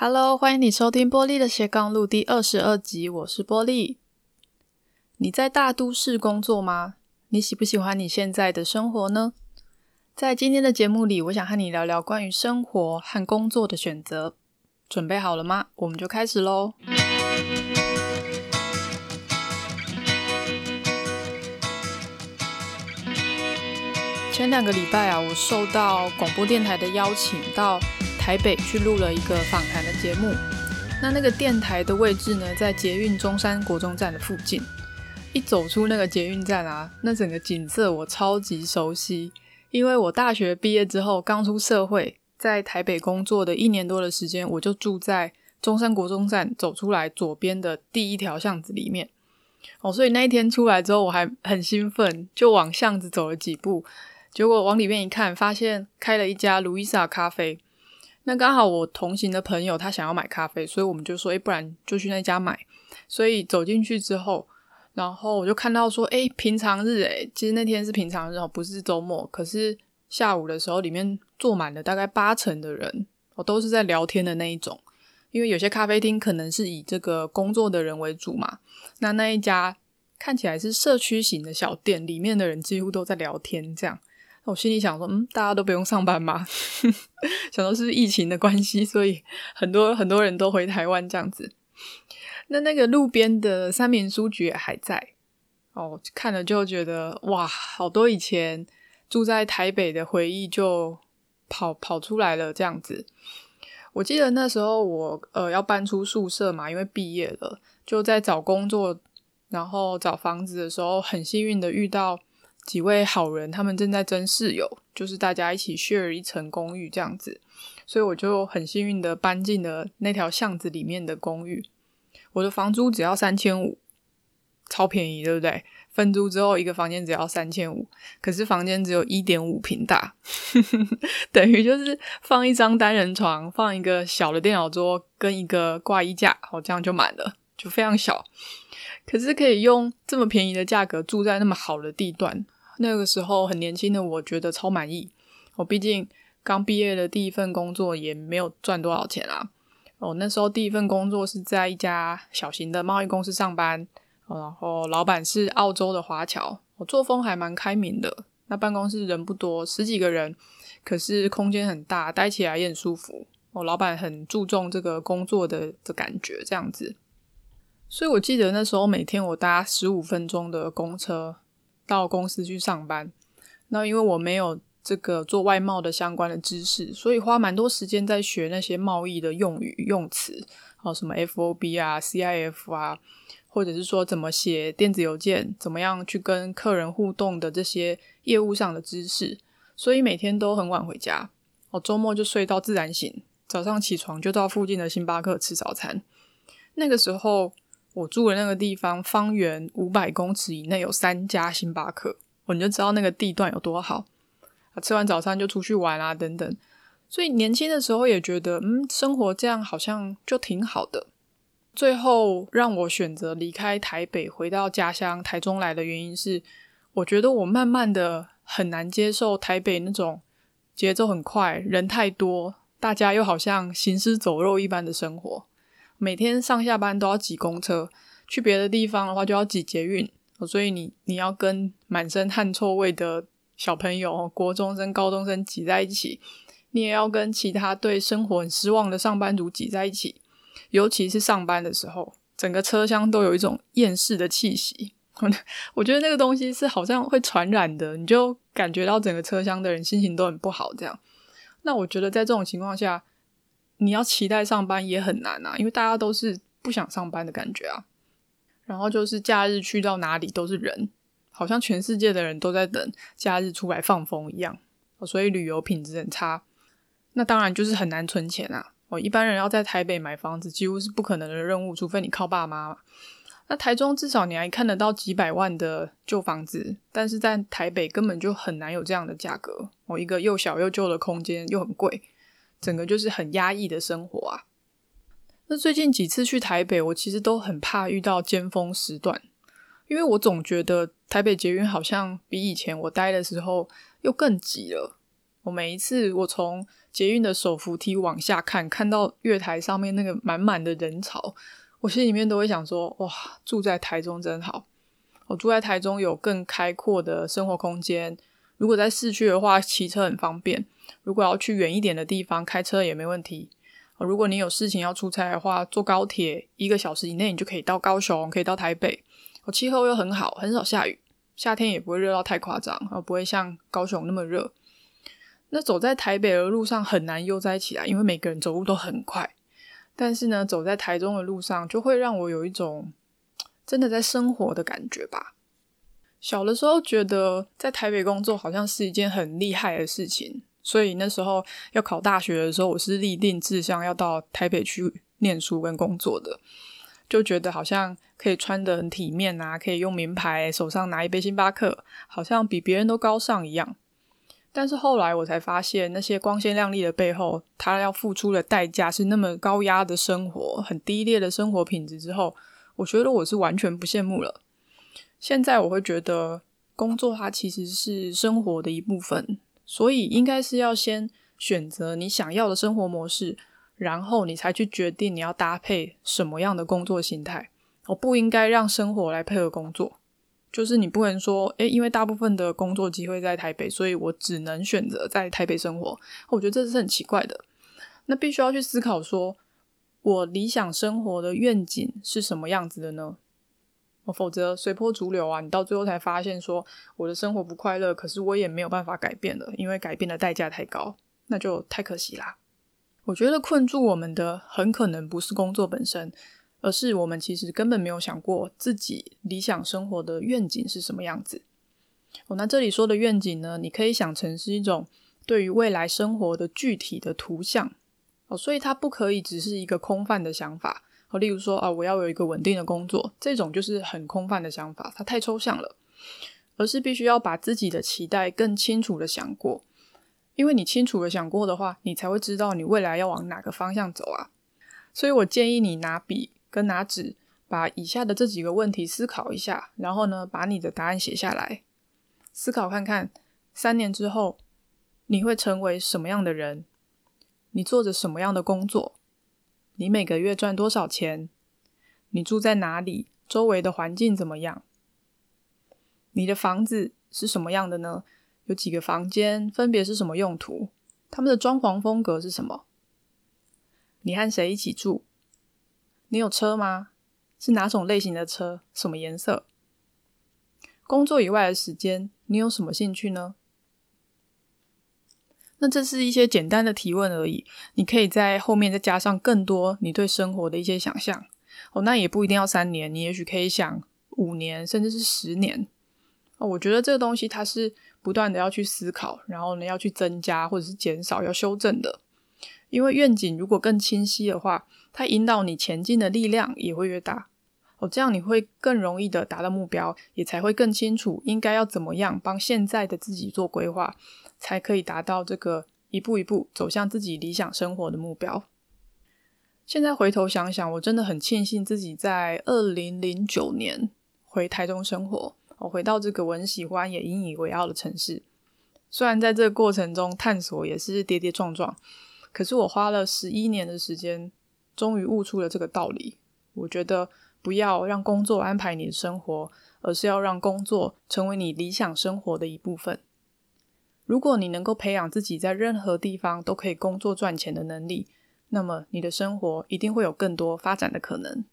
Hello，欢迎你收听波利的斜杠路第二十二集，我是波利。你在大都市工作吗？你喜不喜欢你现在的生活呢？在今天的节目里，我想和你聊聊关于生活和工作的选择。准备好了吗？我们就开始喽。前两个礼拜啊，我受到广播电台的邀请到台北去录了一个访谈的节目，那那个电台的位置呢，在捷运中山国中站的附近。一走出那个捷运站啊，那整个景色我超级熟悉，因为我大学毕业之后刚出社会，在台北工作的一年多的时间，我就住在中山国中站走出来左边的第一条巷子里面。哦，所以那一天出来之后，我还很兴奋，就往巷子走了几步，结果往里面一看，发现开了一家路易莎咖啡。那刚好我同行的朋友他想要买咖啡，所以我们就说，诶，不然就去那家买。所以走进去之后，然后我就看到说，诶，平常日，诶，其实那天是平常日哦，不是周末。可是下午的时候，里面坐满了大概八成的人，哦，都是在聊天的那一种。因为有些咖啡厅可能是以这个工作的人为主嘛。那那一家看起来是社区型的小店，里面的人几乎都在聊天，这样。我心里想说，嗯，大家都不用上班吗？想说是疫情的关系，所以很多很多人都回台湾这样子。那那个路边的三民书局也还在哦，看了就觉得哇，好多以前住在台北的回忆就跑跑出来了这样子。我记得那时候我呃要搬出宿舍嘛，因为毕业了，就在找工作，然后找房子的时候，很幸运的遇到。几位好人，他们正在争室友，就是大家一起 share 一层公寓这样子，所以我就很幸运的搬进了那条巷子里面的公寓。我的房租只要三千五，超便宜，对不对？分租之后一个房间只要三千五，可是房间只有一点五平大，等于就是放一张单人床，放一个小的电脑桌跟一个挂衣架，好，这样就满了，就非常小。可是可以用这么便宜的价格住在那么好的地段。那个时候很年轻的我觉得超满意，我毕竟刚毕业的第一份工作也没有赚多少钱啊。哦，那时候第一份工作是在一家小型的贸易公司上班，然后老板是澳洲的华侨，我作风还蛮开明的。那办公室人不多，十几个人，可是空间很大，待起来也很舒服。我老板很注重这个工作的的感觉，这样子。所以我记得那时候每天我搭十五分钟的公车。到公司去上班，那因为我没有这个做外贸的相关的知识，所以花蛮多时间在学那些贸易的用语用词，哦，什么 FOB 啊、CIF 啊，或者是说怎么写电子邮件，怎么样去跟客人互动的这些业务上的知识，所以每天都很晚回家，哦，周末就睡到自然醒，早上起床就到附近的星巴克吃早餐。那个时候。我住的那个地方，方圆五百公尺以内有三家星巴克，我就知道那个地段有多好。吃完早餐就出去玩啊，等等。所以年轻的时候也觉得，嗯，生活这样好像就挺好的。最后让我选择离开台北，回到家乡台中来的原因是，我觉得我慢慢的很难接受台北那种节奏很快、人太多、大家又好像行尸走肉一般的生活。每天上下班都要挤公车，去别的地方的话就要挤捷运，所以你你要跟满身汗臭味的小朋友、国中生、高中生挤在一起，你也要跟其他对生活很失望的上班族挤在一起，尤其是上班的时候，整个车厢都有一种厌世的气息。我觉得那个东西是好像会传染的，你就感觉到整个车厢的人心情都很不好。这样，那我觉得在这种情况下。你要期待上班也很难啊，因为大家都是不想上班的感觉啊。然后就是假日去到哪里都是人，好像全世界的人都在等假日出来放风一样，所以旅游品质很差。那当然就是很难存钱啊。哦，一般人要在台北买房子几乎是不可能的任务，除非你靠爸妈。那台中至少你还看得到几百万的旧房子，但是在台北根本就很难有这样的价格。哦，一个又小又旧的空间又很贵。整个就是很压抑的生活啊。那最近几次去台北，我其实都很怕遇到尖峰时段，因为我总觉得台北捷运好像比以前我待的时候又更挤了。我每一次我从捷运的手扶梯往下看，看到月台上面那个满满的人潮，我心里面都会想说：哇，住在台中真好！我住在台中有更开阔的生活空间。如果在市区的话，骑车很方便；如果要去远一点的地方，开车也没问题。如果你有事情要出差的话，坐高铁一个小时以内，你就可以到高雄，可以到台北。哦，气候又很好，很少下雨，夏天也不会热到太夸张，而不会像高雄那么热。那走在台北的路上很难悠哉起来，因为每个人走路都很快。但是呢，走在台中的路上，就会让我有一种真的在生活的感觉吧。小的时候觉得在台北工作好像是一件很厉害的事情，所以那时候要考大学的时候，我是立定志向要到台北去念书跟工作的，就觉得好像可以穿得很体面啊，可以用名牌，手上拿一杯星巴克，好像比别人都高尚一样。但是后来我才发现，那些光鲜亮丽的背后，他要付出的代价是那么高压的生活，很低劣的生活品质。之后，我觉得我是完全不羡慕了。现在我会觉得，工作它其实是生活的一部分，所以应该是要先选择你想要的生活模式，然后你才去决定你要搭配什么样的工作形态。我不应该让生活来配合工作，就是你不能说，诶，因为大部分的工作机会在台北，所以我只能选择在台北生活。我觉得这是很奇怪的。那必须要去思考说，我理想生活的愿景是什么样子的呢？否则随波逐流啊！你到最后才发现说我的生活不快乐，可是我也没有办法改变了，因为改变的代价太高，那就太可惜啦。我觉得困住我们的很可能不是工作本身，而是我们其实根本没有想过自己理想生活的愿景是什么样子。哦，那这里说的愿景呢，你可以想成是一种对于未来生活的具体的图像哦，所以它不可以只是一个空泛的想法。例如说啊，我要有一个稳定的工作，这种就是很空泛的想法，它太抽象了。而是必须要把自己的期待更清楚的想过，因为你清楚的想过的话，你才会知道你未来要往哪个方向走啊。所以我建议你拿笔跟拿纸，把以下的这几个问题思考一下，然后呢，把你的答案写下来，思考看看三年之后你会成为什么样的人，你做着什么样的工作。你每个月赚多少钱？你住在哪里？周围的环境怎么样？你的房子是什么样的呢？有几个房间？分别是什么用途？他们的装潢风格是什么？你和谁一起住？你有车吗？是哪种类型的车？什么颜色？工作以外的时间，你有什么兴趣呢？那这是一些简单的提问而已，你可以在后面再加上更多你对生活的一些想象哦。那也不一定要三年，你也许可以想五年，甚至是十年哦。我觉得这个东西它是不断的要去思考，然后呢要去增加或者是减少，要修正的。因为愿景如果更清晰的话，它引导你前进的力量也会越大哦。这样你会更容易的达到目标，也才会更清楚应该要怎么样帮现在的自己做规划。才可以达到这个一步一步走向自己理想生活的目标。现在回头想想，我真的很庆幸自己在二零零九年回台中生活，我回到这个我很喜欢也引以为傲的城市。虽然在这个过程中探索也是跌跌撞撞，可是我花了十一年的时间，终于悟出了这个道理。我觉得不要让工作安排你的生活，而是要让工作成为你理想生活的一部分。如果你能够培养自己在任何地方都可以工作赚钱的能力，那么你的生活一定会有更多发展的可能。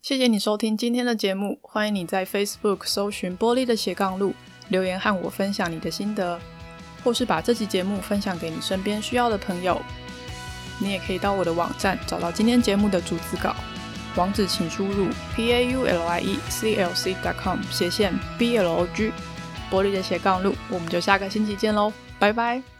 谢谢你收听今天的节目，欢迎你在 Facebook 搜寻“玻璃的斜杠路”，留言和我分享你的心得，或是把这期节目分享给你身边需要的朋友。你也可以到我的网站找到今天节目的逐字稿，网址请输入 p a u l i e c l c dot com 斜线 b l o g。玻璃的斜杠路，我们就下个星期见喽，拜拜。